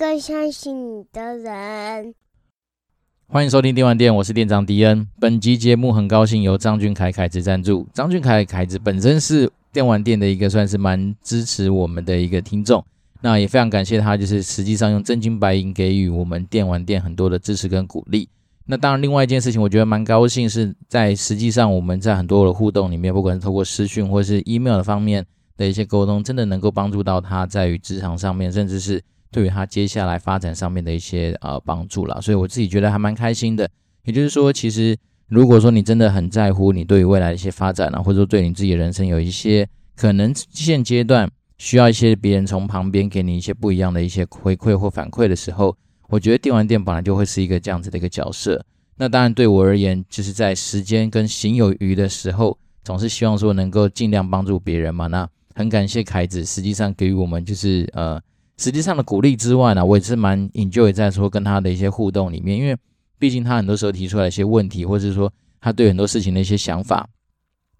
更相信你的人。欢迎收听电玩店，我是店长迪恩。本集节目很高兴由张俊凯凯子赞助。张俊凯凯子本身是电玩店的一个算是蛮支持我们的一个听众，那也非常感谢他，就是实际上用真金白银给予我们电玩店很多的支持跟鼓励。那当然，另外一件事情，我觉得蛮高兴，是在实际上我们在很多的互动里面，不管是透过视讯或是 email 的方面的一些沟通，真的能够帮助到他在于职场上面，甚至是对于他接下来发展上面的一些呃帮助啦。所以我自己觉得还蛮开心的。也就是说，其实如果说你真的很在乎你对于未来的一些发展啊，或者说对你自己的人生有一些可能现阶段需要一些别人从旁边给你一些不一样的一些回馈或反馈的时候。我觉得电玩店本来就会是一个这样子的一个角色，那当然对我而言，就是在时间跟行有余的时候，总是希望说能够尽量帮助别人嘛。那很感谢凯子，实际上给予我们就是呃实际上的鼓励之外呢，我也是蛮 enjoy 在说跟他的一些互动里面，因为毕竟他很多时候提出来一些问题，或者是说他对很多事情的一些想法，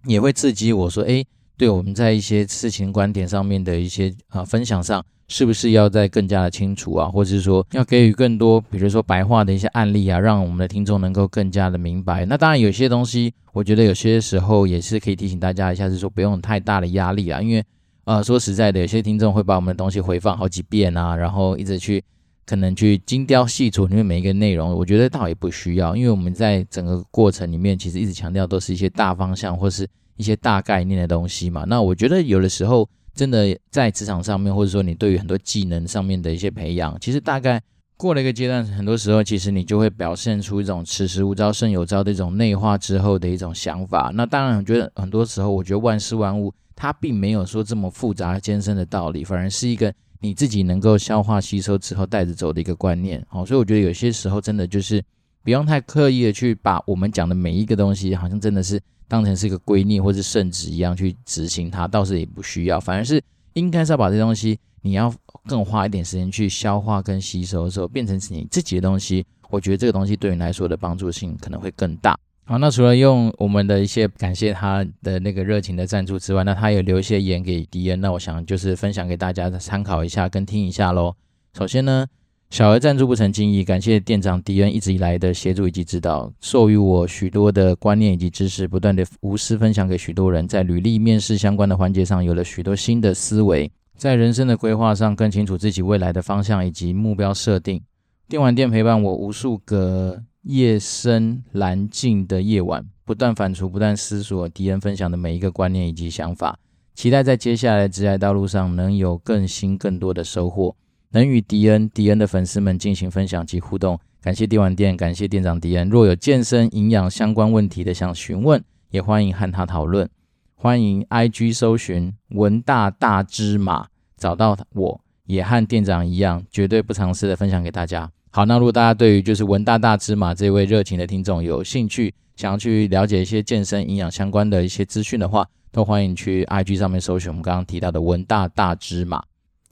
也会刺激我说，诶，对我们在一些事情观点上面的一些啊、分享上。是不是要再更加的清楚啊，或者是说要给予更多，比如说白话的一些案例啊，让我们的听众能够更加的明白。那当然有些东西，我觉得有些时候也是可以提醒大家一下，是说不用太大的压力啊，因为呃说实在的，有些听众会把我们的东西回放好几遍啊，然后一直去可能去精雕细琢里面每一个内容，我觉得倒也不需要，因为我们在整个过程里面其实一直强调都是一些大方向或是一些大概念的东西嘛。那我觉得有的时候。真的在职场上面，或者说你对于很多技能上面的一些培养，其实大概过了一个阶段，很多时候其实你就会表现出一种此时无招胜有招的一种内化之后的一种想法。那当然，我觉得很多时候，我觉得万事万物它并没有说这么复杂艰深的道理，反而是一个你自己能够消化吸收之后带着走的一个观念。好，所以我觉得有些时候真的就是不用太刻意的去把我们讲的每一个东西，好像真的是。当成是一个圭臬或是圣旨一样去执行它，倒是也不需要。反而是应该是要把这东西，你要更花一点时间去消化跟吸收的时候，变成是你自己的东西。我觉得这个东西对你来说的帮助性可能会更大。好，那除了用我们的一些感谢他的那个热情的赞助之外，那他也留一些言给迪恩，那我想就是分享给大家参考一下跟听一下喽。首先呢。小额赞助不成敬意，感谢店长迪恩一直以来的协助以及指导，授予我许多的观念以及知识，不断的无私分享给许多人，在履历面试相关的环节上有了许多新的思维，在人生的规划上更清楚自己未来的方向以及目标设定。电玩店陪伴我无数个夜深蓝静的夜晚，不断反刍，不断思索迪恩分享的每一个观念以及想法，期待在接下来的职业道路上能有更新更多的收获。能与迪恩、迪恩的粉丝们进行分享及互动，感谢电玩店，感谢店长迪恩。若有健身、营养相关问题的想询问，也欢迎和他讨论。欢迎 IG 搜寻文大大芝麻，找到我，也和店长一样，绝对不藏私的分享给大家。好，那如果大家对于就是文大大芝麻这位热情的听众有兴趣，想要去了解一些健身、营养相关的一些资讯的话，都欢迎去 IG 上面搜寻我们刚刚提到的文大大芝麻。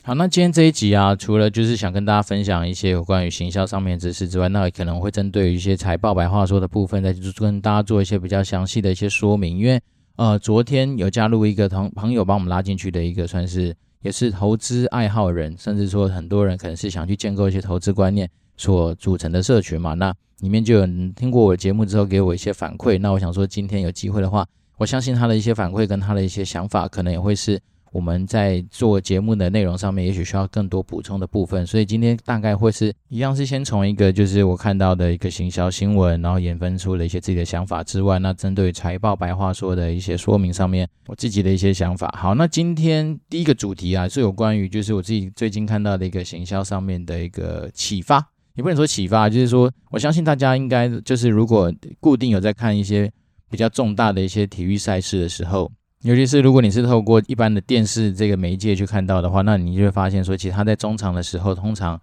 好，那今天这一集啊，除了就是想跟大家分享一些有关于行销上面的知识之外，那可能会针对于一些财报白话说的部分，再跟大家做一些比较详细的一些说明。因为呃，昨天有加入一个同朋友帮我们拉进去的一个，算是也是投资爱好人，甚至说很多人可能是想去建构一些投资观念所组成的社群嘛。那里面就有人听过我节目之后给我一些反馈，那我想说今天有机会的话，我相信他的一些反馈跟他的一些想法，可能也会是。我们在做节目的内容上面，也许需要更多补充的部分，所以今天大概会是一样，是先从一个就是我看到的一个行销新闻，然后衍生出了一些自己的想法之外，那针对财报白话说的一些说明上面，我自己的一些想法。好，那今天第一个主题啊，是有关于就是我自己最近看到的一个行销上面的一个启发，也不能说启发，就是说我相信大家应该就是如果固定有在看一些比较重大的一些体育赛事的时候。尤其是如果你是透过一般的电视这个媒介去看到的话，那你就会发现说，其实他在中场的时候，通常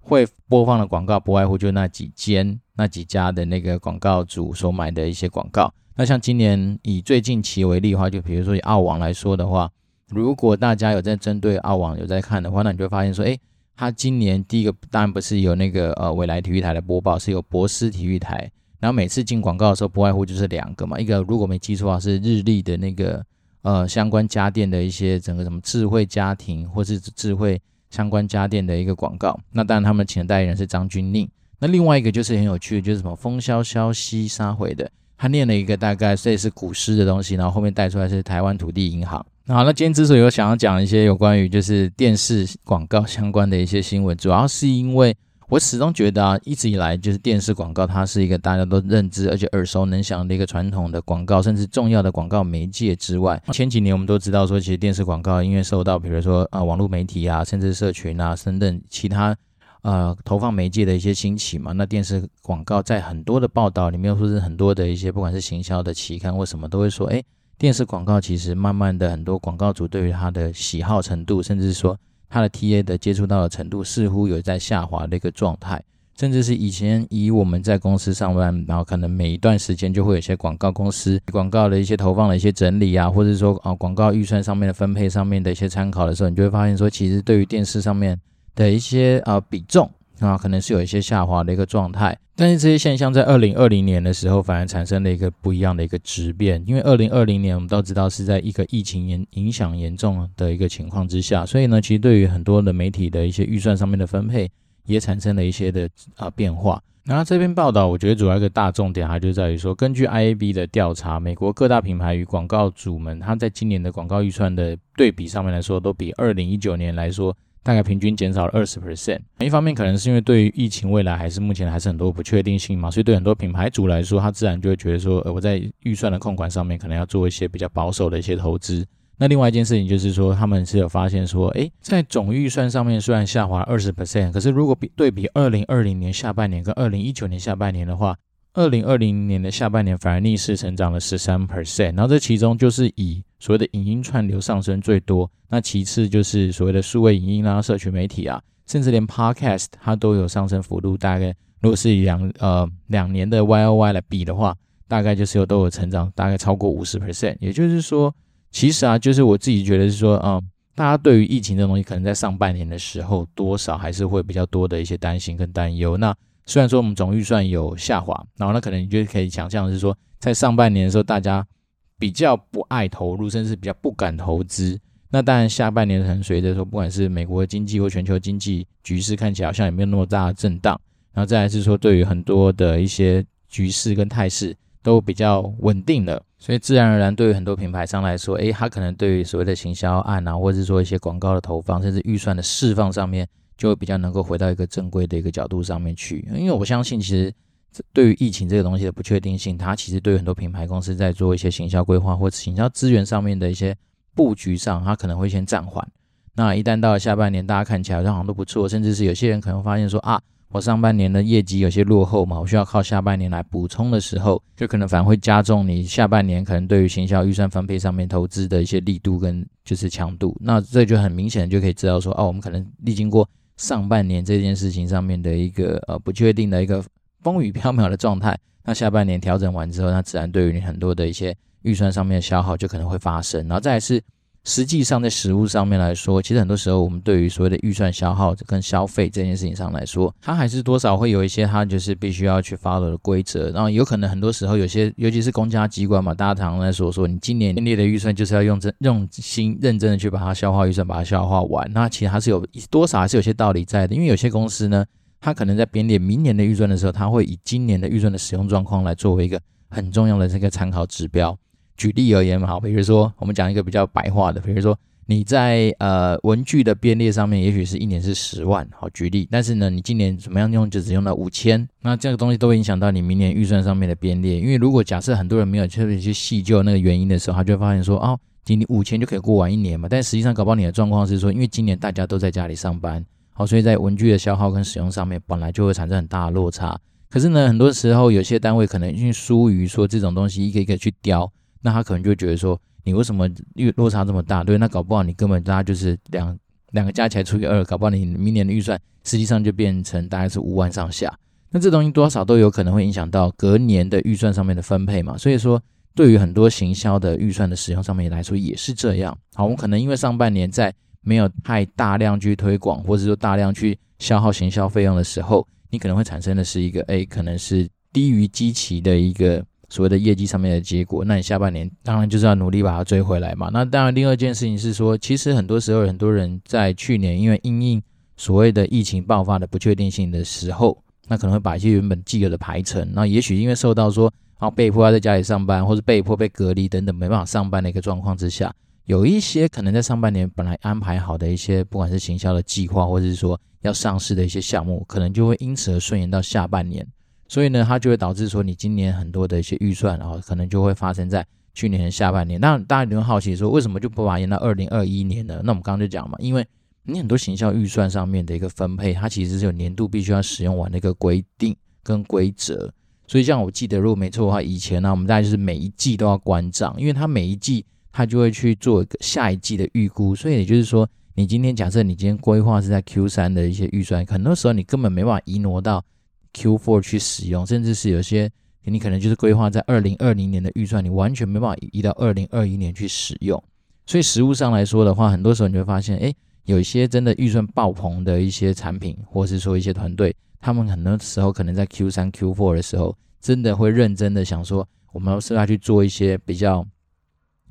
会播放的广告不外乎就那几间、那几家的那个广告主所买的一些广告。那像今年以最近期为例的话，就比如说以澳网来说的话，如果大家有在针对澳网有在看的话，那你就会发现说，诶，他今年第一个当然不是有那个呃未来体育台的播报，是有博斯体育台。然后每次进广告的时候，不外乎就是两个嘛，一个如果没记错的话是日立的那个。呃相关家电的一些整个什么智慧家庭或是智慧相关家电的一个广告。那当然他们请的代言人是张钧甯。那另外一个就是很有趣的，就是什么风萧萧兮杀毁的，他念了一个大概这也是古诗的东西，然后后面带出来是台湾土地银行。好，那今天之所以有想要讲一些有关于就是电视广告相关的一些新闻，主要是因为我始终觉得啊，一直以来就是电视广告它是一个大家都认知而且耳熟能详的一个传统的广告，甚至重要的广告媒介之外，前几年我们都知道说，其实电视广告因为受到比如说啊网络媒体啊，甚至社群啊等等其他。呃，投放媒介的一些兴起嘛，那电视广告在很多的报道里面，或是很多的一些，不管是行销的期刊或什么，都会说，哎，电视广告其实慢慢的很多广告主对于他的喜好程度，甚至说他的 TA 的接触到的程度，似乎有在下滑的一个状态，甚至是以前以我们在公司上班，然后可能每一段时间就会有一些广告公司广告的一些投放的一些整理啊，或者说啊广告预算上面的分配上面的一些参考的时候，你就会发现说，其实对于电视上面。的一些呃比重啊，可能是有一些下滑的一个状态，但是这些现象在二零二零年的时候反而产生了一个不一样的一个质变，因为二零二零年我们都知道是在一个疫情严影响严重的一个情况之下，所以呢，其实对于很多的媒体的一些预算上面的分配也产生了一些的啊变化。那这篇报道我觉得主要一个大重点，它就在于说，根据 IAB 的调查，美国各大品牌与广告主们，他在今年的广告预算的对比上面来说，都比二零一九年来说。大概平均减少了二十 percent。一方面可能是因为对于疫情未来还是目前还是很多不确定性嘛，所以对很多品牌主来说，他自然就会觉得说，呃，我在预算的控管上面可能要做一些比较保守的一些投资。那另外一件事情就是说，他们是有发现说，诶，在总预算上面虽然下滑二十 percent，可是如果比对比二零二零年下半年跟二零一九年下半年的话，二零二零年的下半年反而逆势成长了十三 percent，然后这其中就是以所谓的影音串流上升最多，那其次就是所谓的数位影音啊、社群媒体啊，甚至连 podcast 它都有上升幅度。大概如果是以两呃两年的 Y O Y 来比的话，大概就是有都有成长，大概超过五十 percent。也就是说，其实啊，就是我自己觉得是说，嗯，大家对于疫情这东西，可能在上半年的时候，多少还是会比较多的一些担心跟担忧。那虽然说我们总预算有下滑，然后那可能你就可以想象是说，在上半年的时候，大家比较不爱投入，甚至比较不敢投资。那当然下半年可能随着说，不管是美国经济或全球经济局势看起来好像也没有那么大的震荡，然后再来是说，对于很多的一些局势跟态势都比较稳定了，所以自然而然对于很多品牌商来说，诶，他可能对于所谓的行销案啊，或者是说一些广告的投放，甚至预算的释放上面。就会比较能够回到一个正规的一个角度上面去，因为我相信，其实对于疫情这个东西的不确定性，它其实对于很多品牌公司在做一些行销规划或者行销资源上面的一些布局上，它可能会先暂缓。那一旦到了下半年，大家看起来好像都不错，甚至是有些人可能发现说啊，我上半年的业绩有些落后嘛，我需要靠下半年来补充的时候，就可能反而会加重你下半年可能对于行销预算分配上面投资的一些力度跟就是强度。那这就很明显的就可以知道说，哦，我们可能历经过。上半年这件事情上面的一个呃不确定的一个风雨飘渺的状态，那下半年调整完之后，那自然对于你很多的一些预算上面的消耗就可能会发生，然后再来是。实际上，在实务上面来说，其实很多时候我们对于所谓的预算消耗跟消费这件事情上来说，它还是多少会有一些它就是必须要去 follow 的规则。然后有可能很多时候有些，尤其是公家机关嘛，大家常常在说说，你今年列的预算就是要用真用心认真的去把它消化预算，把它消化完。那其实它是有多少还是有些道理在的，因为有些公司呢，它可能在编列明年的预算的时候，它会以今年的预算的使用状况来作为一个很重要的这个参考指标。举例而言嘛，好，比如说我们讲一个比较白话的，比如说你在呃文具的编列上面，也许是一年是十万，好举例，但是呢，你今年怎么样用就只用了五千，那这个东西都会影响到你明年预算上面的编列。因为如果假设很多人没有特别去细究那个原因的时候，他就会发现说，哦，今年五千就可以过完一年嘛，但实际上搞不好你的状况是说，因为今年大家都在家里上班，好，所以在文具的消耗跟使用上面本来就会产生很大的落差。可是呢，很多时候有些单位可能因为疏于说这种东西一个一个去雕。那他可能就觉得说，你为什么预落差这么大？对，那搞不好你根本大家就是两两个加起来除以二，搞不好你明年的预算实际上就变成大概是五万上下。那这东西多少都有可能会影响到隔年的预算上面的分配嘛。所以说，对于很多行销的预算的使用上面来说也是这样。好，我们可能因为上半年在没有太大量去推广，或者说大量去消耗行销费用的时候，你可能会产生的是一个，哎，可能是低于基期的一个。所谓的业绩上面的结果，那你下半年当然就是要努力把它追回来嘛。那当然，另外一件事情是说，其实很多时候很多人在去年因为因应所谓的疫情爆发的不确定性的时候，那可能会把一些原本既有的排程，那也许因为受到说，然后被迫要在家里上班，或是被迫被隔离等等没办法上班的一个状况之下，有一些可能在上半年本来安排好的一些，不管是行销的计划，或者是说要上市的一些项目，可能就会因此而顺延到下半年。所以呢，它就会导致说，你今年很多的一些预算，然后可能就会发生在去年的下半年。那大家有没有好奇说，为什么就不把它延到二零二一年呢？那我们刚刚就讲嘛，因为你很多行销预算上面的一个分配，它其实是有年度必须要使用完的一个规定跟规则。所以像我记得，如果没错的话，以前呢、我们大概就是每一季都要关账，因为它每一季它就会去做一个下一季的预估。所以也就是说，你今天假设你今天规划是在 Q 三的一些预算，很多时候你根本没办法移挪到 Q four 去使用，甚至是有些你可能就是规划在二零二零年的预算，你完全没办法移到二零二一年去使用。所以实务上来说的话，很多时候你会发现，哎。有一些真的预算爆棚的一些产品，或是说一些团队，他们很多时候可能在 Q 三、Q 四的时候，真的会认真的想说，我们是要去做一些比较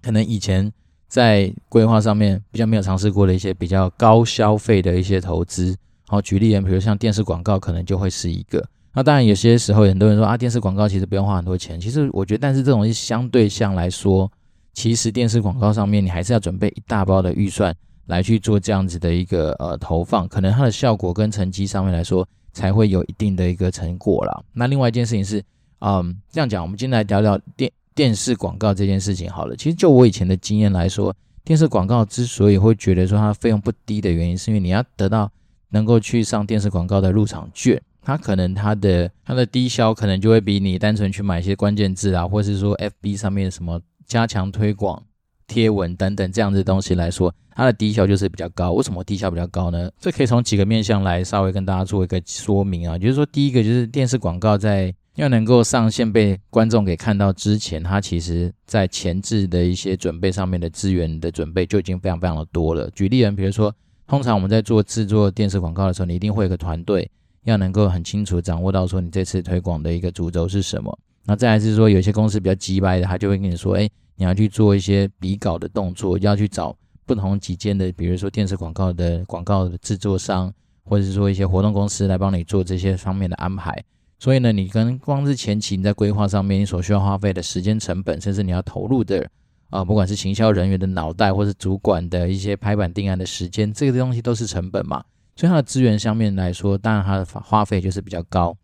可能以前在规划上面比较没有尝试过的一些比较高消费的一些投资。好，举例，比如像电视广告，可能就会是一个。那当然有些时候很多人说啊，电视广告其实不用花很多钱。其实我觉得，但是这种是相对项来说，其实电视广告上面你还是要准备一大包的预算。来去做这样子的一个呃投放，可能它的效果跟成绩上面来说才会有一定的一个成果啦。那另外一件事情是，嗯，这样讲，我们今天来聊聊电电视广告这件事情好了。其实就我以前的经验来说，电视广告之所以会觉得说它费用不低的原因，是因为你要得到能够去上电视广告的入场券，它可能它的它的低消可能就会比你单纯去买一些关键字啊，或是说 FB 上面什么加强推广。贴文等等这样子的东西来说，它的低消就是比较高。为什么低消比较高呢？这可以从几个面向来稍微跟大家做一个说明啊。就是说，第一个就是电视广告在要能够上线被观众给看到之前，它其实在前置的一些准备上面的资源的准备就已经非常非常的多了。举例人，比如说，通常我们在做制作电视广告的时候，你一定会有个团队，要能够很清楚掌握到说你这次推广的一个主轴是什么。那再来是说，有些公司比较急掰的，他就会跟你说，哎。你要去做一些比稿的动作，要去找不同几间的，比如说电视广告的广告的制作商，或者是说一些活动公司来帮你做这些方面的安排。所以呢，你跟光是前期你在规划上面，你所需要花费的时间成本，甚至你要投入的啊、不管是行销人员的脑袋，或是主管的一些拍板定案的时间，这个东西都是成本嘛。所以它的资源上面来说，当然它的花费就是比较高。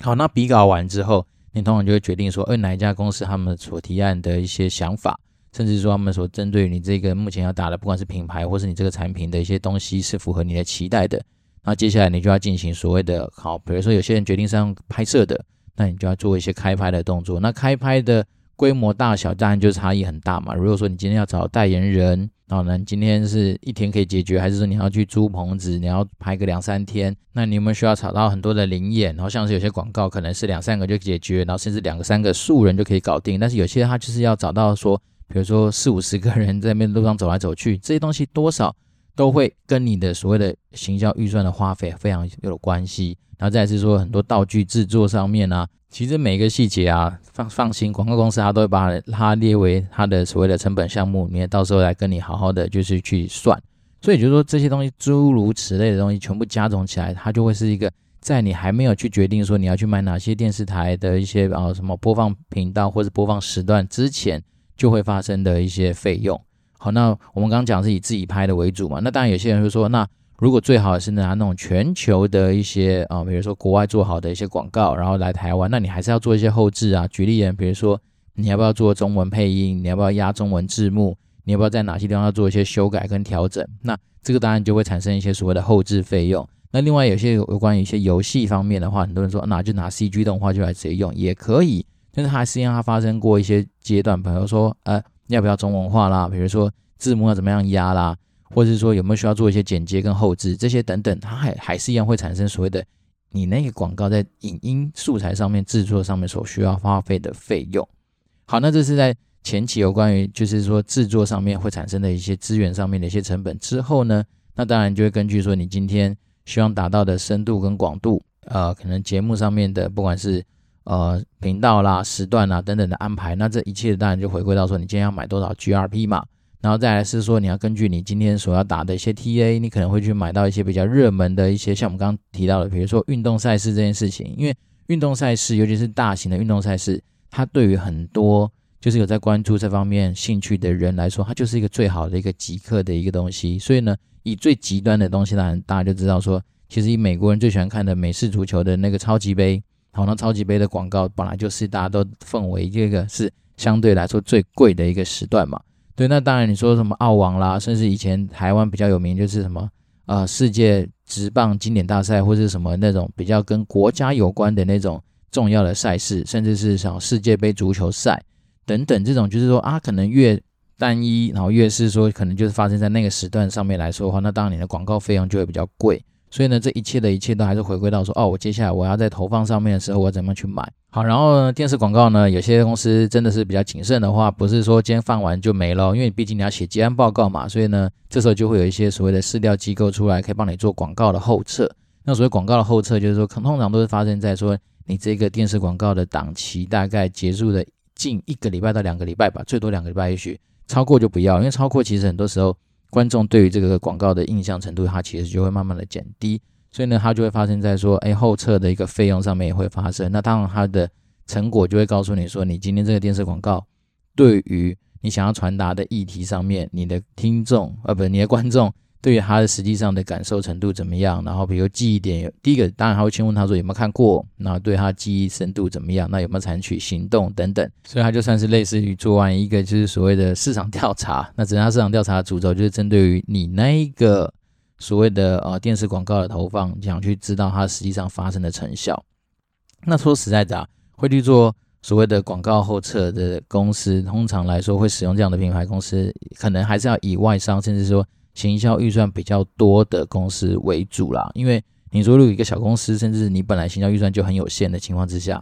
好，那比稿完之后。你通常就会决定说，呃，哪一家公司他们所提案的一些想法，甚至说他们所针对你这个目前要打的，不管是品牌或是你这个产品的一些东西是符合你的期待的，那接下来你就要进行所谓的，好，比如说有些人决定是用拍摄的，那你就要做一些开拍的动作，那开拍的。规模大小当然就差异很大嘛。如果说你今天要找代言人，然后呢，今天是一天可以解决，还是说你要去租棚子，你要拍个两三天？那你有没有需要找到很多的临演？然后像是有些广告可能是两三个就解决，然后甚至两个三个素人就可以搞定。但是有些他就是要找到说，比如说四五十个人在那路上走来走去，这些东西多少都会跟你的所谓的行销预算的花费非常有关系。然后再是说很多道具制作上面啊。其实每一个细节啊，放放心，广告公司它都会把它列为它的所谓的成本项目里面，到时候来跟你好好的就是去算。所以就是说这些东西诸如此类的东西全部加总起来，它就会是一个在你还没有去决定说你要去买哪些电视台的一些啊什么播放频道或者播放时段之前，就会发生的一些费用。好，那我们刚刚讲是以自己拍的为主嘛，那当然有些人会说那。如果最好是拿那种全球的一些啊，比如说国外做好的一些广告，然后来台湾，那你还是要做一些后置啊。举例人，比如说你要不要做中文配音，你要不要压中文字幕，你要不要在哪些地方要做一些修改跟调整？那这个当然就会产生一些所谓的后置费用。那另外有些有关于一些游戏方面的话，很多人说那就拿 CG 动画就来直接用也可以，但是它实际上它发生过一些阶段，比如说呃要不要中文化啦，比如说字幕要怎么样压啦。或者是说有没有需要做一些剪接跟后置这些等等，它还还是一样会产生所谓的你那个广告在影音素材上面制作上面所需要花费的费用。好，那这是在前期有关于就是说制作上面会产生的一些资源上面的一些成本之后呢，那当然就会根据说你今天希望达到的深度跟广度，呃，可能节目上面的不管是呃频道啦、时段啦等等的安排。那这一切当然就回归到说，你今天要买多少 GRP 嘛，然后再来是说，你要根据你今天所要打的一些 TA，你可能会去买到一些比较热门的一些，像我们刚刚提到的，比如说运动赛事这件事情，因为运动赛事，尤其是大型的运动赛事，它对于很多就是有在关注这方面兴趣的人来说，它就是一个最好的一个即刻的一个东西。所以呢，以最极端的东西来，大家就知道说，其实以美国人最喜欢看的美式足球的那个超级杯，好，那超级杯的广告本来就是大家都奉为这个是相对来说最贵的一个时段嘛。对，那当然你说什么澳网啦，甚至以前台湾比较有名就是什么呃世界职棒经典大赛，或是什么那种比较跟国家有关的那种重要的赛事，甚至是像世界杯足球赛等等，这种就是说啊，可能越单一，然后越是说可能就是发生在那个时段上面来说的话，那当然你的广告费用就会比较贵。所以呢，这一切的一切都还是回归到说，哦，我接下来我要在投放上面的时候，我怎么去买？好，然后呢，电视广告呢，有些公司真的是比较谨慎的话，不是说今天放完就没了，因为毕竟你要写结案报告嘛，所以呢，这时候就会有一些所谓的市调机构出来，可以帮你做广告的后测。那所谓广告的后测，就是说，通常都是发生在说你这个电视广告的档期大概结束的近一个礼拜到两个礼拜吧，最多两个礼拜，也许超过就不要，因为超过其实很多时候。观众对于这个广告的印象程度，它其实就会慢慢的减低，所以呢，它就会发生在说，哎，后侧的一个费用上面也会发生。那当然，它的成果就会告诉你说，你今天这个电视广告对于你想要传达的议题上面，你的听众，呃，不你的观众。对于他的实际上的感受程度怎么样？然后比如记忆点，第一个当然他会先问他说有没有看过，然后对他记忆深度怎么样？那有没有采取行动等等？所以他就算是类似于做完一个就是所谓的市场调查。那整个市场调查的主轴就是针对于你那一个所谓的呃电视广告的投放，想去知道它实际上发生的成效。那说实在的啊，会去做所谓的广告后测的公司，通常来说会使用这样的品牌公司，可能还是要以外商，甚至说。行销预算比较多的公司为主啦，因为你说如果一个小公司，甚至你本来行销预算就很有限的情况之下，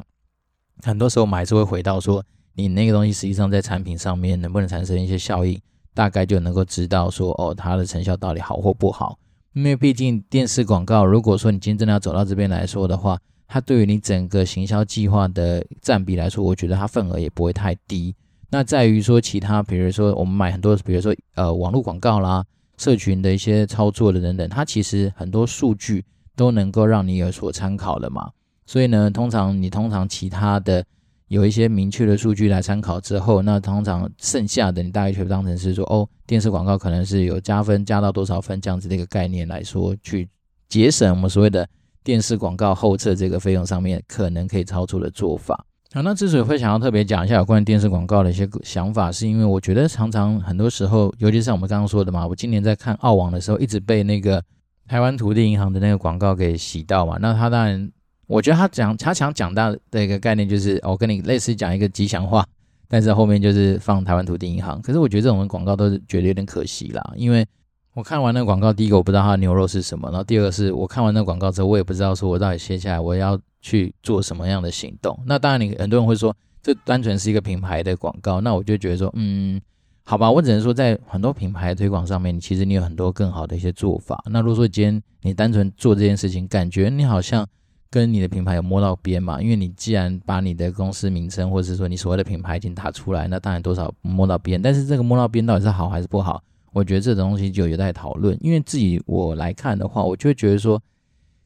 很多时候我们还是会回到说，你那个东西实际上在产品上面能不能产生一些效应，大概就能够知道说，哦，它的成效到底好或不好。因为毕竟电视广告，如果说你今天真的要走到这边来说的话，它对于你整个行销计划的占比来说，我觉得它份额也不会太低。那在于说其他，比如说我们买很多，比如说呃网络广告啦。社群的一些操作的等等，它其实很多数据都能够让你有所参考的嘛。所以呢，通常你通常其他的有一些明确的数据来参考之后，那通常剩下的你大概就当成是说，哦，电视广告可能是有加分加到多少分这样子的一个概念来说，去节省我们所谓的电视广告后测这个费用上面可能可以操作的做法。好，那之所以会想要特别讲一下有关于电视广告的一些想法，是因为我觉得常常很多时候，尤其是像我们刚刚说的嘛，我今年在看澳网的时候，一直被那个台湾土地银行的那个广告给洗到嘛。那他当然，我觉得他讲他想讲到的一个概念就是，我跟你类似讲一个吉祥话，但是后面就是放台湾土地银行。可是我觉得这种广告都是觉得有点可惜啦，因为我看完那个广告，第一个我不知道它的牛肉是什么，然后第二个是我看完那个广告之后，我也不知道说我到底接下来我要。去做什么样的行动？那当然，你很多人会说，这单纯是一个品牌的广告。那我就觉得说，嗯，好吧，我只能说，在很多品牌推广上面，其实你有很多更好的一些做法。那如果说今天你单纯做这件事情，感觉你好像跟你的品牌有摸到边嘛？因为你既然把你的公司名称，或者是说你所谓的品牌已经打出来，那当然多少摸到边。但是这个摸到边到底是好还是不好？我觉得这种东西就有待讨论。因为自己我来看的话，我就会觉得说。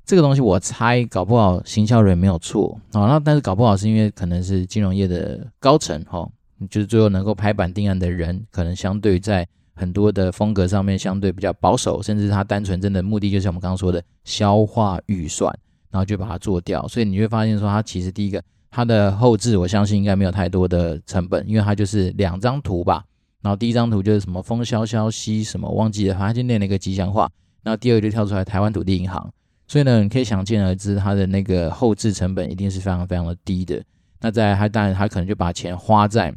这个东西我猜搞不好行销人没有错啊，那但是搞不好是因为可能是金融业的高层哈，就是最后能够拍板定案的人，可能相对在很多的风格上面相对比较保守，甚至他单纯真的目的就是我们刚刚说的消化预算，然后就把它做掉。所以你会发现说，它其实第一个它的后置，我相信应该没有太多的成本，因为它就是两张图吧。然后第一张图就是什么风萧萧兮什么忘记了，反正就念了一个吉祥话。然后第二个就跳出来台湾土地银行。所以呢，你可以想见而知，它的那个后置成本一定是非常非常的低的。那在它当然它可能就把钱花在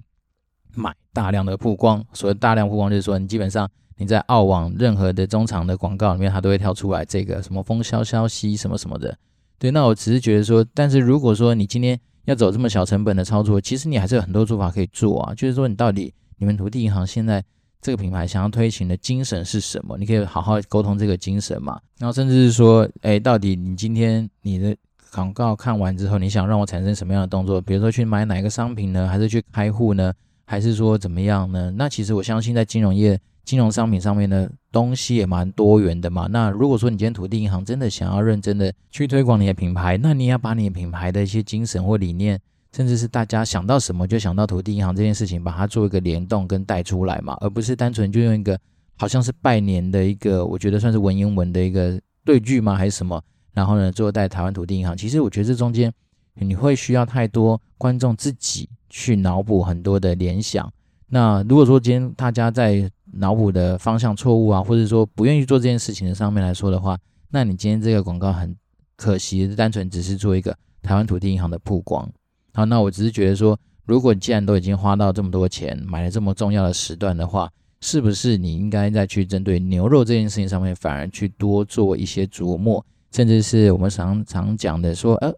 买大量的曝光。所谓大量曝光，就是说你基本上你在澳网任何的中场的广告里面，它都会跳出来这个什么风萧萧兮什么什么的。对，那我只是觉得说，但是如果说你今天要走这么小成本的操作，其实你还是有很多做法可以做啊。就是说，你到底你们土地银行现在。这个品牌想要推行的精神是什么？你可以好好沟通这个精神嘛。然后甚至是说，哎，到底你今天你的广告看完之后，你想让我产生什么样的动作？比如说去买哪一个商品呢？还是去开户呢？还是说怎么样呢？那其实我相信，在金融业、金融商品上面的东西也蛮多元的嘛。那如果说你今天土地银行真的想要认真的去推广你的品牌，那你要把你的品牌的一些精神或理念，甚至是大家想到什么就想到土地银行这件事情，把它做一个联动跟带出来嘛，而不是单纯就用一个好像是拜年的一个，我觉得算是文言文的一个对句吗？还是什么？然后呢，最后带台湾土地银行，其实我觉得这中间你会需要太多观众自己。去脑补很多的联想。那如果说今天大家在脑补的方向错误啊，或者说不愿意做这件事情的上面来说的话，那你今天这个广告很可惜，单纯只是做一个台湾土地银行的曝光。好，那我只是觉得说，如果你既然都已经花到这么多钱买了这么重要的时段的话，是不是你应该再去针对牛肉这件事情上面，反而去多做一些琢磨，甚至是我们常常讲的说，呃，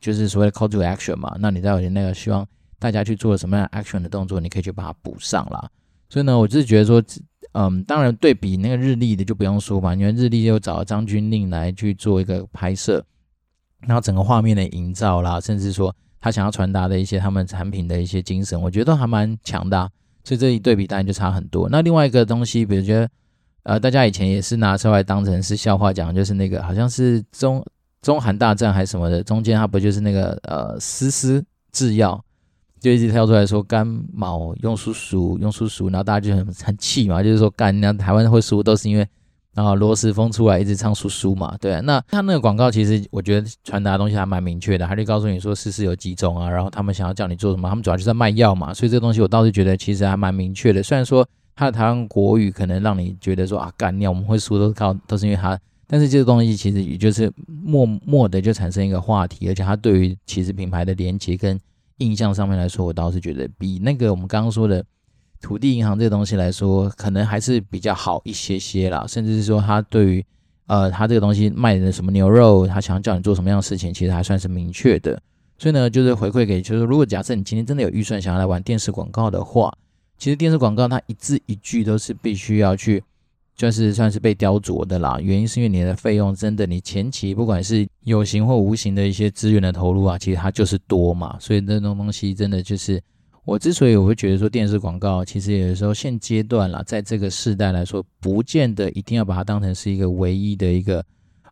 就是所谓的 call to action 嘛。那你在有那个希望。大家去做什么样 action 的动作，你可以去把它补上啦。所以呢，我只是觉得说，嗯，当然对比那个日历的就不用说嘛，因为日历就找了张军令来去做一个拍摄，然后整个画面的营造啦，甚至说他想要传达的一些他们产品的一些精神，我觉得都还蛮强的啊。所以这一对比当然就差很多。那另外一个东西，比如觉得呃，大家以前也是拿出来当成是笑话讲，就是那个好像是中中韩大战还是什么的，中间它不就是那个呃思思制药。就一直跳出来说干毛用叔叔用叔叔，然后大家就很很气嘛，就是说干，那台湾会输都是因为然后罗时丰出来一直唱叔叔嘛，对。那他那个广告其实我觉得传达的东西还蛮明确的，他就告诉你说思思有几种啊，然后他们想要叫你做什么，他们主要就是在卖药嘛，所以这个东西我倒是觉得其实还蛮明确的。虽然说他的台湾国语可能让你觉得说啊干尿我们会输都是靠都是因为他，但是这个东西其实也就是默默的就产生一个话题，而且他对于其实品牌的连接跟。印象上面来说，我倒是觉得比那个我们刚刚说的土地银行这个东西来说，可能还是比较好一些些啦。甚至是说，他对于呃，他这个东西卖的什么牛肉，他想要叫你做什么样的事情，其实还算是明确的。所以呢，就是回馈给，就是如果假设你今天真的有预算想要来玩电视广告的话，其实电视广告它一字一句都是必须要去。就是算是被雕琢的啦，原因是因为你的费用真的，你前期不管是有形或无形的一些资源的投入啊，其实它就是多嘛，所以那种东西真的就是我之所以我会觉得说电视广告，其实有的时候现阶段啦，在这个世代来说，不见得一定要把它当成是一个唯一的一个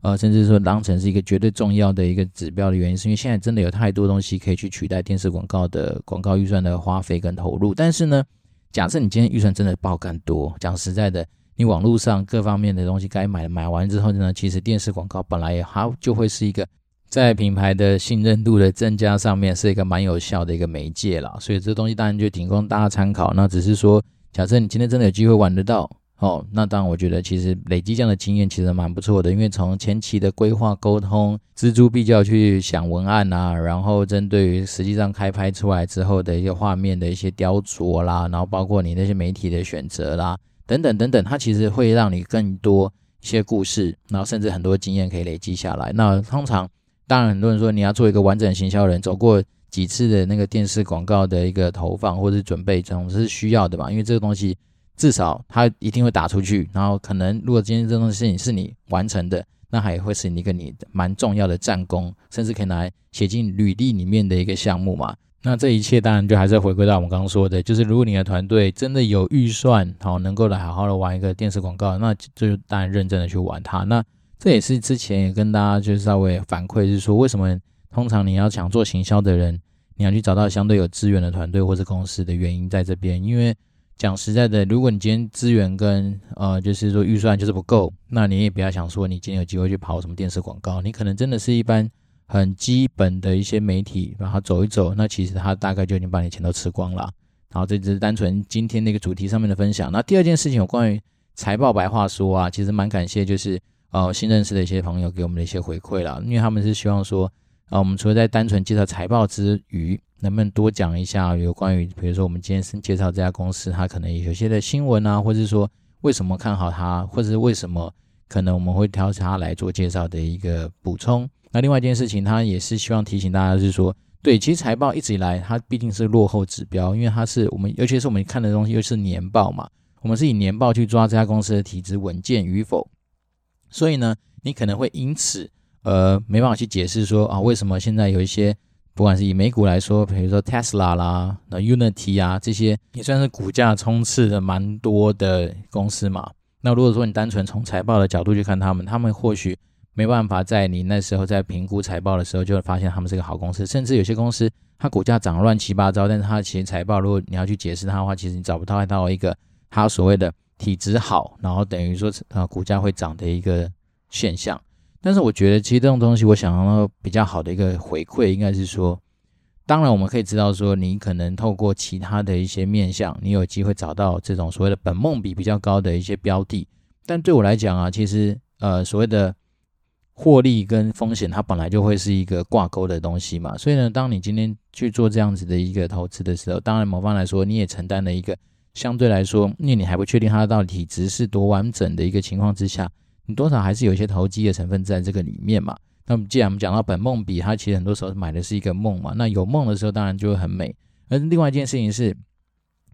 呃，甚至说当成是一个绝对重要的一个指标的原因，是因为现在真的有太多东西可以去取代电视广告的广告预算的花费跟投入。但是呢，假设你今天预算真的爆干多，讲实在的。你网络上各方面的东西该买，买完之后呢，其实电视广告本来也好，就会是一个在品牌的信任度的增加上面是一个蛮有效的一个媒介啦。所以这东西当然就提供大家参考。那只是说，假设你今天真的有机会玩得到哦，那当然我觉得其实累积这样的经验其实蛮不错的。因为从前期的规划沟通、錙铢必较去想文案啊，然后针对于实际上开拍出来之后的一些画面的一些雕琢啦，然后包括你那些媒体的选择啦。等等等等，它其实会让你更多一些故事，然后甚至很多经验可以累积下来。那通常，当然很多人说你要做一个完整行销人，走过几次的那个电视广告的一个投放或者准备，总是需要的嘛。因为这个东西至少它一定会打出去，然后可能如果今天这东西是你完成的，那还会是你一个你蛮重要的战功，甚至可以拿来写进履历里面的一个项目嘛。那这一切当然就还是回归到我们刚刚说的，就是如果你的团队真的有预算，好能够来好好的玩一个电视广告，那就当然认真的去玩它。那这也是之前也跟大家就是稍微反馈，就是说为什么通常你要想做行销的人，你要去找到相对有资源的团队或者公司的原因在这边。因为讲实在的，如果你今天资源跟呃就是说预算就是不够，那你也不要想说你今天有机会去跑什么电视广告，你可能真的是一般。很基本的一些媒体，然后走一走，那其实他大概就已经把你钱都吃光了。然后这只是单纯今天那个主题上面的分享。那第二件事情有关于财报白话说啊，其实蛮感谢，就是呃新认识的一些朋友给我们的一些回馈啦，因为他们是希望说，啊我们除了在单纯介绍财报之余，能不能多讲一下有关于，比如说我们今天是介绍这家公司，它可能有些的新闻啊，或者是说为什么看好它，或者是为什么可能我们会挑它来做介绍的一个补充。那另外一件事情，他也是希望提醒大家，是说，对，其实财报一直以来，它毕竟是落后指标，因为它是我们，尤其是我们看的东西，又是年报嘛，我们是以年报去抓这家公司的体质稳健与否，所以呢，你可能会因此，呃没办法去解释说啊，为什么现在有一些不管是以美股来说，比如说 Tesla 啦、那 Unity 啊这些，也算是股价冲刺的蛮多的公司嘛。那如果说你单纯从财报的角度去看他们，他们或许没办法在你那时候在评估财报的时候就会发现他们是个好公司，甚至有些公司它股价涨乱七八糟，但是它其实财报如果你要去解释它的话，其实你找不到到一个它所谓的。体质好，然后等于说呃股价会涨的一个现象。但是我觉得其实这种东西，我想要比较好的一个回馈，应该是说，当然我们可以知道说，你可能透过其他的一些面向，你有机会找到这种所谓的本梦比比较高的一些标的。但对我来讲啊，其实呃所谓的获利跟风险，它本来就会是一个挂钩的东西嘛。所以呢，当你今天去做这样子的一个投资的时候，当然某方来说，你也承担了一个。相对来说，因为你还不确定它到底体质是多完整的一个情况之下，你多少还是有一些投机的成分在这个里面嘛。那么既然我们讲到本梦比，它其实很多时候买的是一个梦嘛。那有梦的时候，当然就会很美。而另外一件事情是，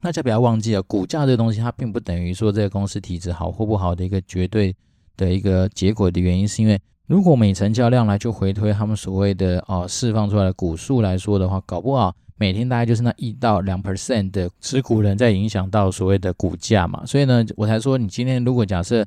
大家不要忘记了，股价这个东西，它并不等于说这个公司体质好或不好的一个绝对的一个结果的原因，是因为如果每成交量来就回推他们所谓的哦释放出来的股数来说的话，搞不好。每天大概就是那一到两 percent 的持股人在影响到所谓的股价嘛，所以呢，我才说你今天如果假设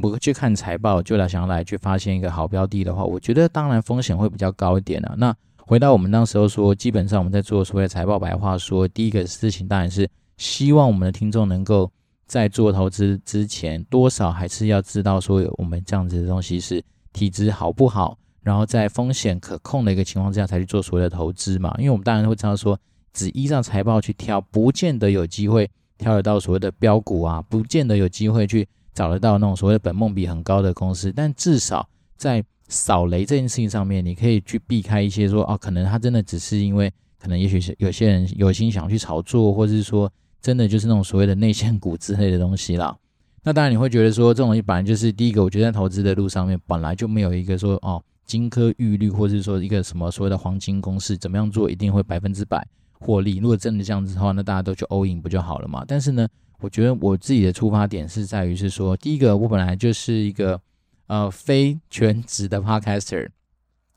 不去看财报就来想要来去发现一个好标的的话，我觉得当然风险会比较高一点啊。那回到我们那时候说，基本上我们在做所谓财报白话说，第一个事情当然是希望我们的听众能够在做投资之前，多少还是要知道说我们这样子的东西是体质好不好。然后在风险可控的一个情况之下，才去做所谓的投资嘛。因为我们当然会知道说，只依照财报去挑，不见得有机会挑得到所谓的标股啊，不见得有机会去找得到那种所谓的本梦比很高的公司。但至少在扫雷这件事情上面，你可以去避开一些说，哦，可能他真的只是因为，可能也许是有些人有心想去炒作，或者是说真的就是那种所谓的内线股之类的东西啦。那当然你会觉得说，这种东西本来就是第一个，我觉得在投资的路上面本来就没有一个说，哦。金科玉律，或是说一个什么所谓的黄金公式，怎么样做一定会百分之百获利？如果真的这样子的话，那大家都去 all in 不就好了嘛？但是呢，我觉得我自己的出发点是在于是说，第一个我本来就是一个呃非全职的 podcaster，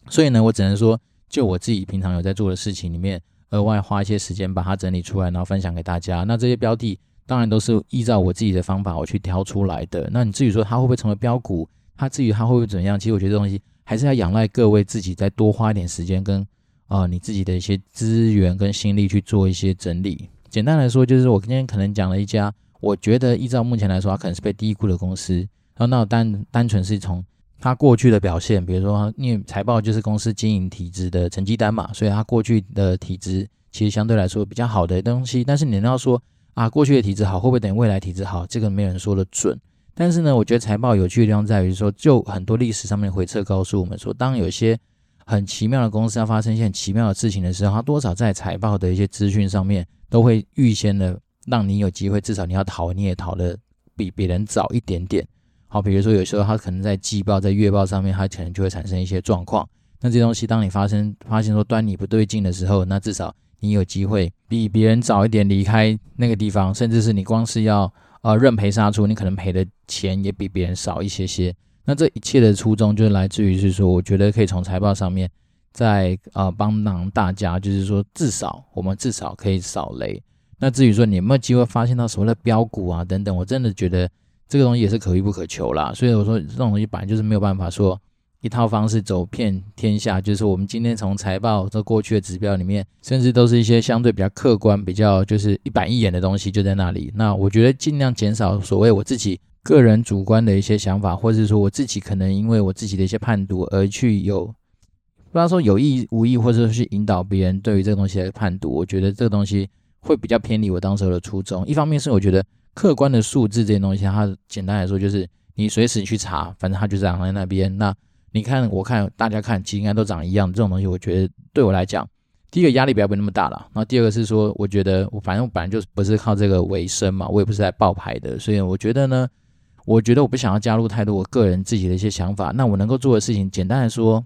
所以呢，我只能说就我自己平常有在做的事情里面，额外花一些时间把它整理出来，然后分享给大家。那这些标的当然都是依照我自己的方法我去挑出来的。那你至于说它会不会成为标股，它至于它会不会怎样？其实我觉得这东西。还是要仰赖各位自己再多花一点时间跟啊、你自己的一些资源跟心力去做一些整理。简单来说，就是我今天可能讲了一家，我觉得依照目前来说，它可能是被低估的公司。然后那单单纯是从它过去的表现，比如说因为财报就是公司经营体质的成绩单嘛，所以它过去的体质其实相对来说比较好的东西。但是你要说啊，过去的体质好，会不会等于未来体质好？这个没有人说得准。但是呢，我觉得财报有趣的地方在于说，就很多历史上面回测告诉我们说，当有些很奇妙的公司要发生一些很奇妙的事情的时候，它多少在财报的一些资讯上面都会预先的让你有机会，至少你要逃你也逃得比别人早一点点。好，比如说有时候它可能在季报、在月报上面，它可能就会产生一些状况。那这东西，当你发生发现说端倪不对劲的时候，那至少你有机会比别人早一点离开那个地方，甚至是你光是要。呃，认赔杀出，你可能赔的钱也比别人少一些些。那这一切的初衷就是来自于是说，我觉得可以从财报上面再呃帮忙大家，就是说至少我们至少可以扫雷。那至于说你有没有机会发现到所谓的标股啊等等，我真的觉得这个东西也是可遇不可求啦。所以我说这种东西本来就是没有办法说。一套方式走遍天下，就是我们今天从财报这过去的指标里面，甚至都是一些相对比较客观、比较就是一板一眼的东西，就在那里。那我觉得尽量减少所谓我自己个人主观的一些想法，或者是说我自己可能因为我自己的一些判读而去有，不知道说有意无意，或者说去引导别人对于这个东西的判读。我觉得这个东西会比较偏离我当时的初衷。一方面是我觉得客观的数字这些东西，它简单来说就是你随时去查，反正它就长在那边。那你看，我看，大家看，其实应该都长一样。这种东西，我觉得对我来讲，第一个压力不要不那么大了。然后第二个是说，我觉得我反正我本来就不是靠这个为生嘛，我也不是来爆牌的，所以我觉得呢，我觉得我不想要加入太多我个人自己的一些想法。那我能够做的事情，简单来说，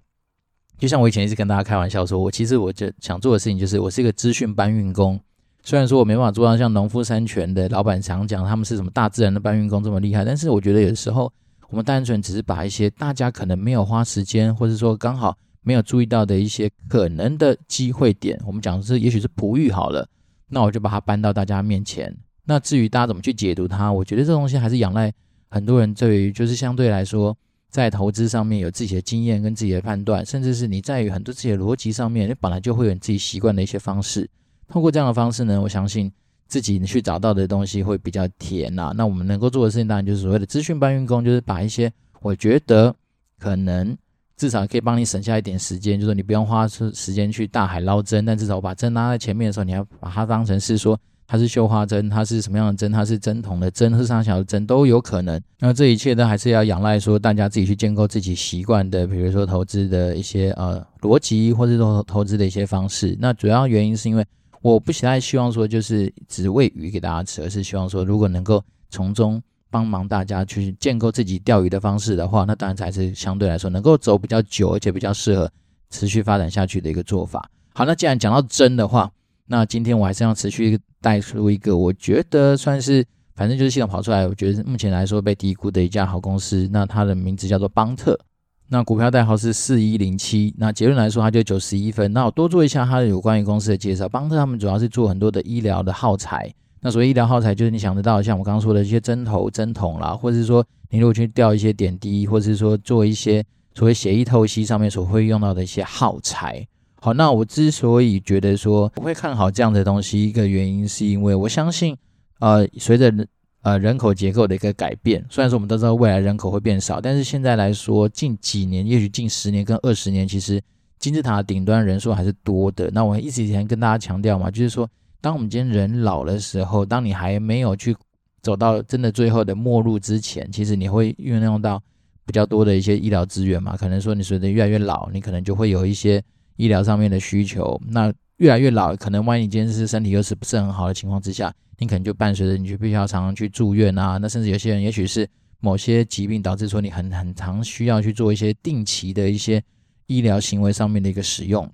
就像我以前一直跟大家开玩笑说，我其实我就想做的事情就是，我是一个资讯搬运工。虽然说我没办法做到像农夫山泉的老板常讲他们是什么大自然的搬运工这么厉害，但是我觉得有的时候。我们单纯只是把一些大家可能没有花时间，或者说刚好没有注意到的一些可能的机会点，我们讲的是也许是璞玉好了，那我就把它搬到大家面前。那至于大家怎么去解读它，我觉得这东西还是仰赖很多人对于就是相对来说在投资上面有自己的经验跟自己的判断，甚至是你在于很多自己的逻辑上面，你本来就会有你自己习惯的一些方式。通过这样的方式呢，我相信自己去找到的东西会比较甜呐、啊。那我们能够做的事情当然就是所谓的资讯搬运工，就是把一些我觉得可能至少可以帮你省下一点时间，就是你不用花出时间去大海捞针，但至少我把针拉在前面的时候，你要把它当成是说。它是绣花针，它是什么样的针？它是针筒的针，是上小的针都有可能。那这一切呢，还是要仰赖说大家自己去建构自己习惯的，比如说投资的一些呃逻辑，或者说投资的一些方式。那主要原因是因为我不太希望说就是只喂鱼给大家吃，而是希望说如果能够从中帮忙大家去建构自己钓鱼的方式的话，那当然才是相对来说能够走比较久，而且比较适合持续发展下去的一个做法。好，那既然讲到真的话，那今天我还是要持续带出一个，我觉得算是，反正就是系统跑出来，我觉得目前来说被低估的一家好公司。那它的名字叫做邦特，那股票代号是四一零七。那结论来说，它就九十一分。那我多做一下它的有关于公司的介绍。邦特他们主要是做很多的医疗的耗材。那所谓医疗耗材，就是你想得到，像我刚刚说的一些针头、针筒啦，或者是说你如果去吊一些点滴，或者是说做一些所谓血液透析上面所会用到的一些耗材。好，那我之所以觉得说我会看好这样的东西，一个原因是因为我相信，呃，随着呃人口结构的一个改变，虽然说我们都知道未来人口会变少，但是现在来说，近几年，也许近十年跟二十年，其实金字塔顶端人数还是多的。那我一直以前跟大家强调嘛，就是说，当我们今天人老的时候，当你还没有去走到真的最后的末路之前，其实你会运用到比较多的一些医疗资源嘛。可能说你随着越来越老，你可能就会有一些。医疗上面的需求，那越来越老，可能万一你今天是身体又是不是很好的情况之下，你可能就伴随着你就必须要常常去住院啊。那甚至有些人，也许是某些疾病导致说你很很常需要去做一些定期的一些医疗行为上面的一个使用。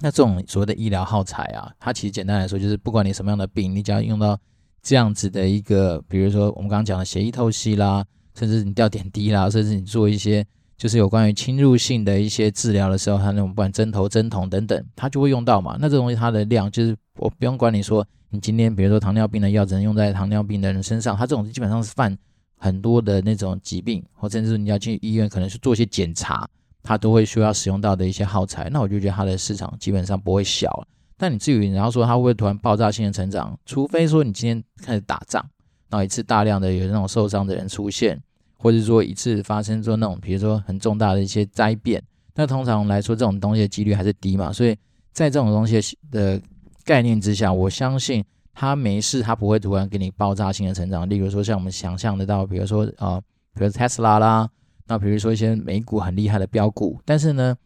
那这种所谓的医疗耗材啊，它其实简单来说就是不管你什么样的病，你只要用到这样子的一个，比如说我们刚刚讲的血液透析啦，甚至你吊点滴啦，甚至你做一些。就是有关于侵入性的一些治疗的时候，它那种不管针头、针筒等等，它就会用到嘛。那这东西它的量就是我不用管你说，你今天比如说糖尿病的药只能用在糖尿病的人身上，它这种基本上是犯很多的那种疾病，或甚至你要去医院可能是做一些检查，它都会需要使用到的一些耗材。那我就觉得它的市场基本上不会小。但你至于你要说它会不会突然爆炸性的成长，除非说你今天开始打仗，然后一次大量的有那种受伤的人出现。或者说一次发生做那种，比如说很重大的一些灾变，那通常来说这种东西的几率还是低嘛，所以在这种东西的概念之下，我相信它没事，它不会突然给你爆炸性的成长。例如说像我们想象得到，比如说啊、比如特斯拉啦，那比如说一些美股很厉害的标股，但是呢，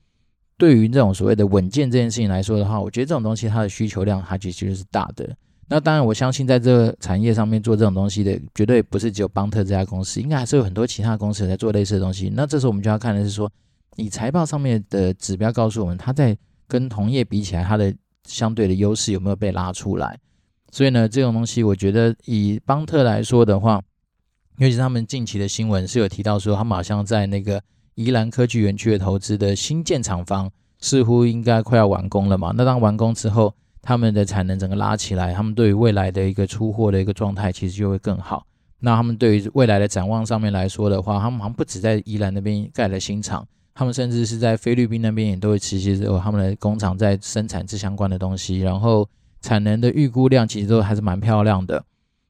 对于这种所谓的稳健这件事情来说的话，我觉得这种东西它的需求量它其实是大的。那当然，我相信在这个产业上面做这种东西的，绝对不是只有邦特这家公司，应该还是有很多其他公司在做类似的东西。那这时候我们就要看的是说，以财报上面的指标告诉我们，它在跟同业比起来，它的相对的优势有没有被拉出来？所以呢，这种东西我觉得以邦特来说的话，尤其是他们近期的新闻是有提到说，他们好像在那个宜兰科技园区的投资的新建厂房，似乎应该快要完工了嘛。那当完工之后，他们的产能整个拉起来，他们对于未来的一个出货的一个状态其实就会更好。那他们对于未来的展望上面来说的话，他们好像不止在宜兰那边盖了新厂，他们甚至是在菲律宾那边也都会持续有他们的工厂在生产这相关的东西。然后产能的预估量其实都还是蛮漂亮的。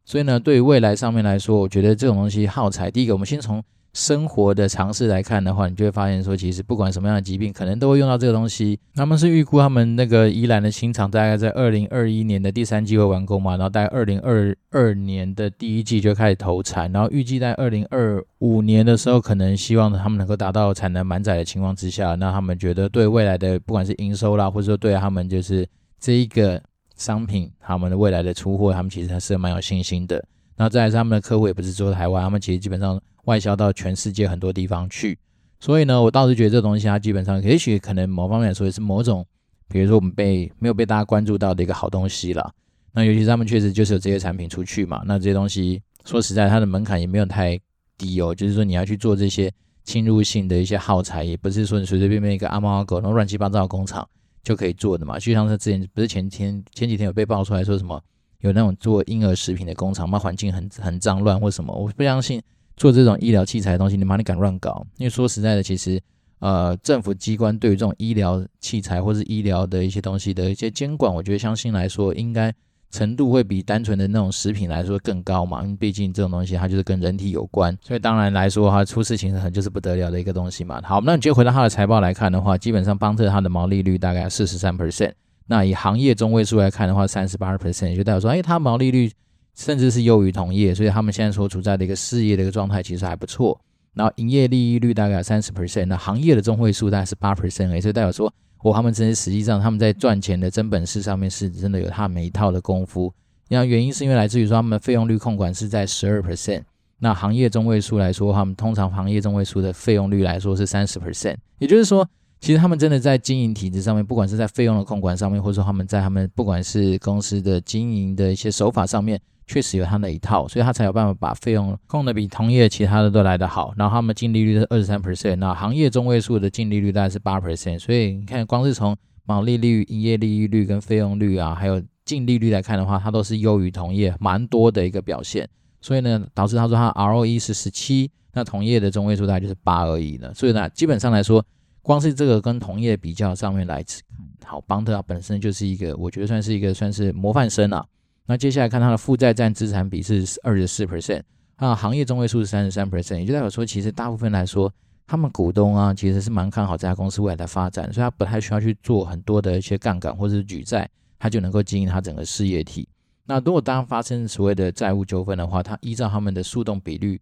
所以呢，对于未来上面来说，我觉得这种东西耗材，第一个我们先从。生活的常识来看的话，你就会发现说，其实不管什么样的疾病，可能都会用到这个东西。他们是预估他们那个宜兰的新厂大概在二零二一年的第三季会完工嘛，然后大概二零二二年的第一季就开始投产，然后预计在二零二五年的时候，可能希望他们能够达到产能满载的情况之下，那他们觉得对未来的不管是营收啦，或者说对他们就是这一个商品，他们的未来的出货，他们其实还是蛮有信心的。那再来是他们的客户也不是说台湾，他们其实基本上。外销到全世界很多地方去，所以呢，我倒是觉得这东西它基本上也许可能某方面来说也是某种，比如说我们被没有被大家关注到的一个好东西了。那尤其是他们确实就是有这些产品出去嘛，那这些东西说实在，它的门槛也没有太低哦，就是说你要去做这些侵入性的一些耗材，也不是说你随随便便一个阿猫阿狗然后乱七八糟的工厂就可以做的嘛。就像是之前不是前天前几天有被爆出来说什么有那种做婴儿食品的工厂嘛，环境很很脏乱或什么，我不相信做这种医疗器材的东西，你妈你敢乱搞？因为说实在的，其实。呃，政府机关对于这种医疗器材或是医疗的一些东西的一些监管，我觉得相信来说，应该程度会比单纯的那种食品来说更高嘛。因为毕竟这种东西它就是跟人体有关，所以当然来说它出事情很就是不得了的一个东西嘛。好，那你就回到它的财报来看的话，基本上邦特它的毛利率大概四十三 percent，那以行业中位数来看的话，三十八 percent，就代表说，哎，它毛利率甚至是优于同业，所以他们现在所处在的一个事业的一个状态其实还不错。然后营业利益率大概三十 percent，那行业的中位数大概是八 percent，也就代表说，我他们真实实际上他们在赚钱的真本事上面是真的有他们一套的功夫。那原因是因为来自于说他们费用率控管是在十二 percent，那行业中位数来说，他们通常行业中位数的费用率来说是三十 percent，也就是说，其实他们真的在经营体制上面，不管是在费用的控管上面，或者说他们在他们不管是公司的经营的一些手法上面。确实有他那一套，所以他才有办法把费用控得比同业其他的都来得好。然后他们净利率是二十三 percent，那行业中位数的净利率大概是八 percent。所以你看，光是从毛利率、营业利率跟费用率啊，还有净利率来看的话，它都是优于同业蛮多的一个表现。所以呢，导致他说他 ROE 是十七，那同业的中位数大概就是八而已了。所以呢，基本上来说，光是这个跟同业比较上面来看，好，邦特啊本身就是一个，我觉得算是一个算是模范生啊。那接下来看它的负债占资产比是二十四 percent，啊，行业中位数是三十三 percent，也就代表说，其实大部分来说，他们股东啊，其实是蛮看好这家公司未来的发展，所以他不太需要去做很多的一些杠杆或者是举债，他就能够经营他整个事业体。那如果当发生所谓的债务纠纷的话，他依照他们的诉讼比率，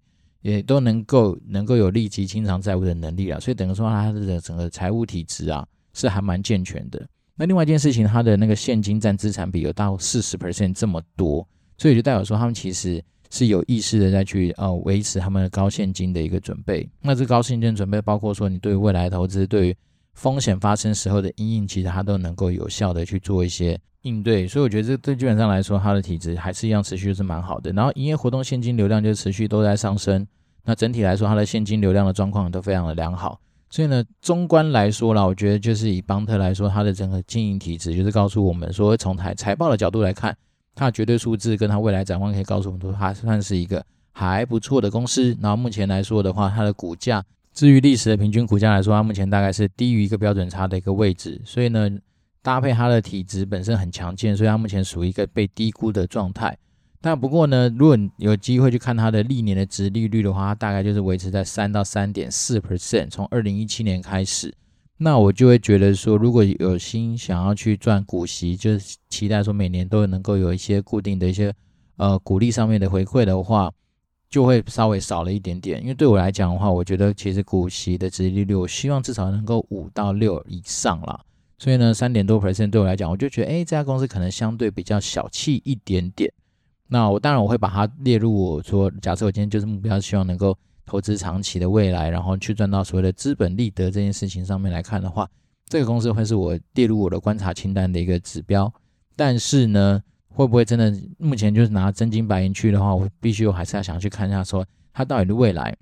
也都能够能够有立即清偿债务的能力啊，所以等于说他的整个财务体质啊，是还蛮健全的。那另外一件事情，他的那个现金占资产比有到四十 percent 这么多，所以就代表说他们其实是有意识的在去呃维持他们的高现金的一个准备。那这高现金准备包括说你对未来投资、对于风险发生时候的阴影，其实它都能够有效的去做一些应对。所以我觉得这对基本上来说，它的体质还是一样持续是蛮好的。然后营业活动现金流量就持续都在上升。那整体来说，它的现金流量的状况都非常的良好。所以呢，中观来说啦，我觉得就是以邦特来说，它的整个经营体质，就是告诉我们说，从台财报的角度来看，它的绝对数字跟它未来展望，可以告诉我们说，它算是一个还不错的公司。然后目前来说的话，它的股价，至于历史的平均股价来说，它目前大概是低于一个标准差的一个位置。所以呢，搭配它的体质本身很强健，所以它目前属于一个被低估的状态。但不过呢，如果你有机会去看它的历年的殖利率的话，它大概就是维持在三到三点四 percent，从二零一七年开始。那我就会觉得说，如果有心想要去赚股息，就是期待说每年都能够有一些固定的一些呃股利上面的回馈的话，就会稍微少了一点点。因为对我来讲的话，我觉得其实股息的殖利率，我希望至少能够五到六以上啦。所以呢，三点多 percent 对我来讲，我就觉得哎，这家公司可能相对比较小气一点点。那我当然我会把它列入我说，假设我今天就是目标，希望能够投资长期的未来，然后去赚到所谓的资本利得这件事情上面来看的话，这个公司会是我列入我的观察清单的一个指标。但是呢，会不会真的目前就是拿真金白银去的话，我必须我还是要想去看一下，说它到底的未来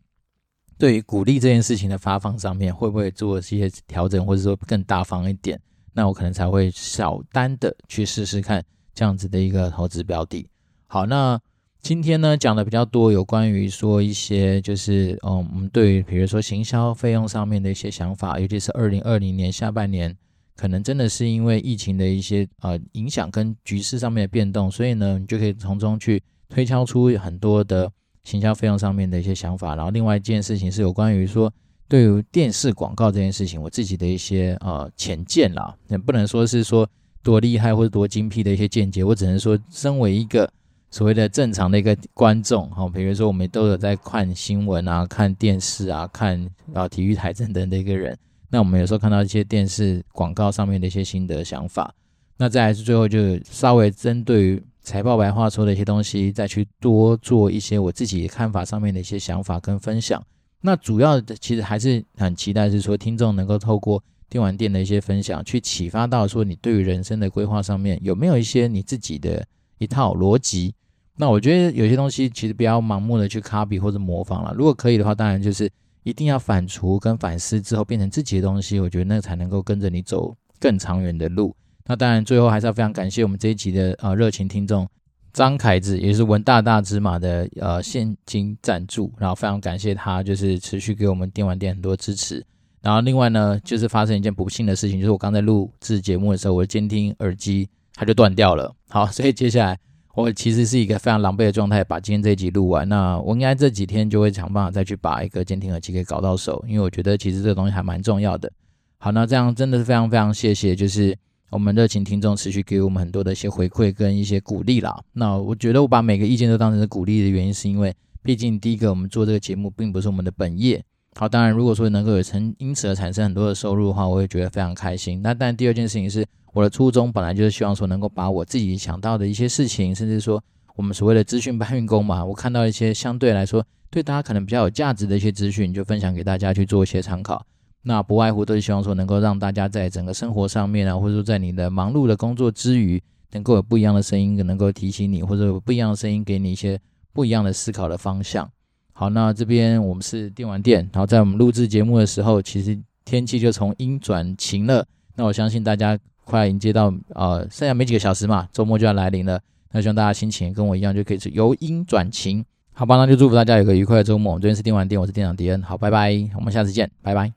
对于鼓励这件事情的发放上面会不会做一些调整，或者说更大方一点，那我可能才会小单的去试试看这样子的一个投资标的。好，那今天呢讲的比较多，有关于说一些就是，嗯，我们对于比如说行销费用上面的一些想法，尤其是二零二零年下半年，可能真的是因为疫情的一些呃影响跟局势上面的变动，所以呢，你就可以从中去推敲出很多的行销费用上面的一些想法。然后另外一件事情是有关于说对于电视广告这件事情，我自己的一些呃浅见啦，也不能说是说多厉害或者多精辟的一些见解，我只能说身为一个。所谓的正常的一个观众，哈，比如说我们都有在看新闻啊、看电视啊、看啊体育台 等等的一个人，那我们有时候看到一些电视广告上面的一些心得想法，那再来是最后就稍微针对于财报白话说的一些东西，再去多做一些我自己看法上面的一些想法跟分享。那主要的其实还是很期待是说听众能够透过电玩店的一些分享，去启发到说你对于人生的规划上面有没有一些你自己的一套逻辑。那我觉得有些东西其实不要盲目的去 copy 或者模仿了。如果可以的话，当然就是一定要反刍跟反思之后变成自己的东西，我觉得那才能够跟着你走更长远的路。那当然最后还是要非常感谢我们这一集的呃热情听众。张凯子也是文大大芝麻的呃现金赞助，然后非常感谢他，就是持续给我们电玩店很多支持。然后另外呢，就是发生一件不幸的事情，就是我刚在录制节目的时候，我的监听耳机它就断掉了。好，所以接下来我其实是一个非常狼狈的状态，把今天这一集录完。那我应该这几天就会想办法再去把一个监听耳机给搞到手，因为我觉得其实这个东西还蛮重要的。好，那这样真的是非常非常谢谢，就是。我们热情听众持续给我们很多的一些回馈跟一些鼓励啦。那我觉得我把每个意见都当成是鼓励的原因，是因为毕竟第一个，我们做这个节目并不是我们的本业。好，当然如果说能够有成因此而产生很多的收入的话，我也觉得非常开心。那但第二件事情是，我的初衷本来就是希望说能够把我自己想到的一些事情，甚至说我们所谓的资讯搬运工嘛，我看到一些相对来说对大家可能比较有价值的一些资讯，就分享给大家去做一些参考。那不外乎都是希望说，能够让大家在整个生活上面啊，或者说在你的忙碌的工作之余，能够有不一样的声音，能够提醒你，或者有不一样的声音给你一些不一样的思考的方向。好，那这边我们是电玩店，然后在我们录制节目的时候，其实天气就从阴转晴了。那我相信大家快迎接到呃，剩下没几个小时嘛，周末就要来临了。那希望大家心情跟我一样，就可以由阴转晴。好吧，那就祝福大家有个愉快的周末。我们这边是电玩店，我是店长迪恩。好，拜拜，我们下次见，拜拜。